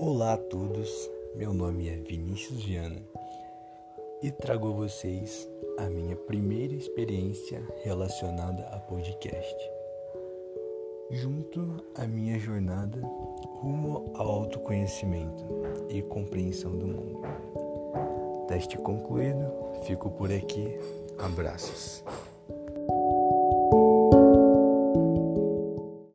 Olá a todos, meu nome é Vinícius Viana e trago a vocês a minha primeira experiência relacionada a podcast. Junto à minha jornada rumo ao autoconhecimento e compreensão do mundo. Teste concluído, fico por aqui. Abraços.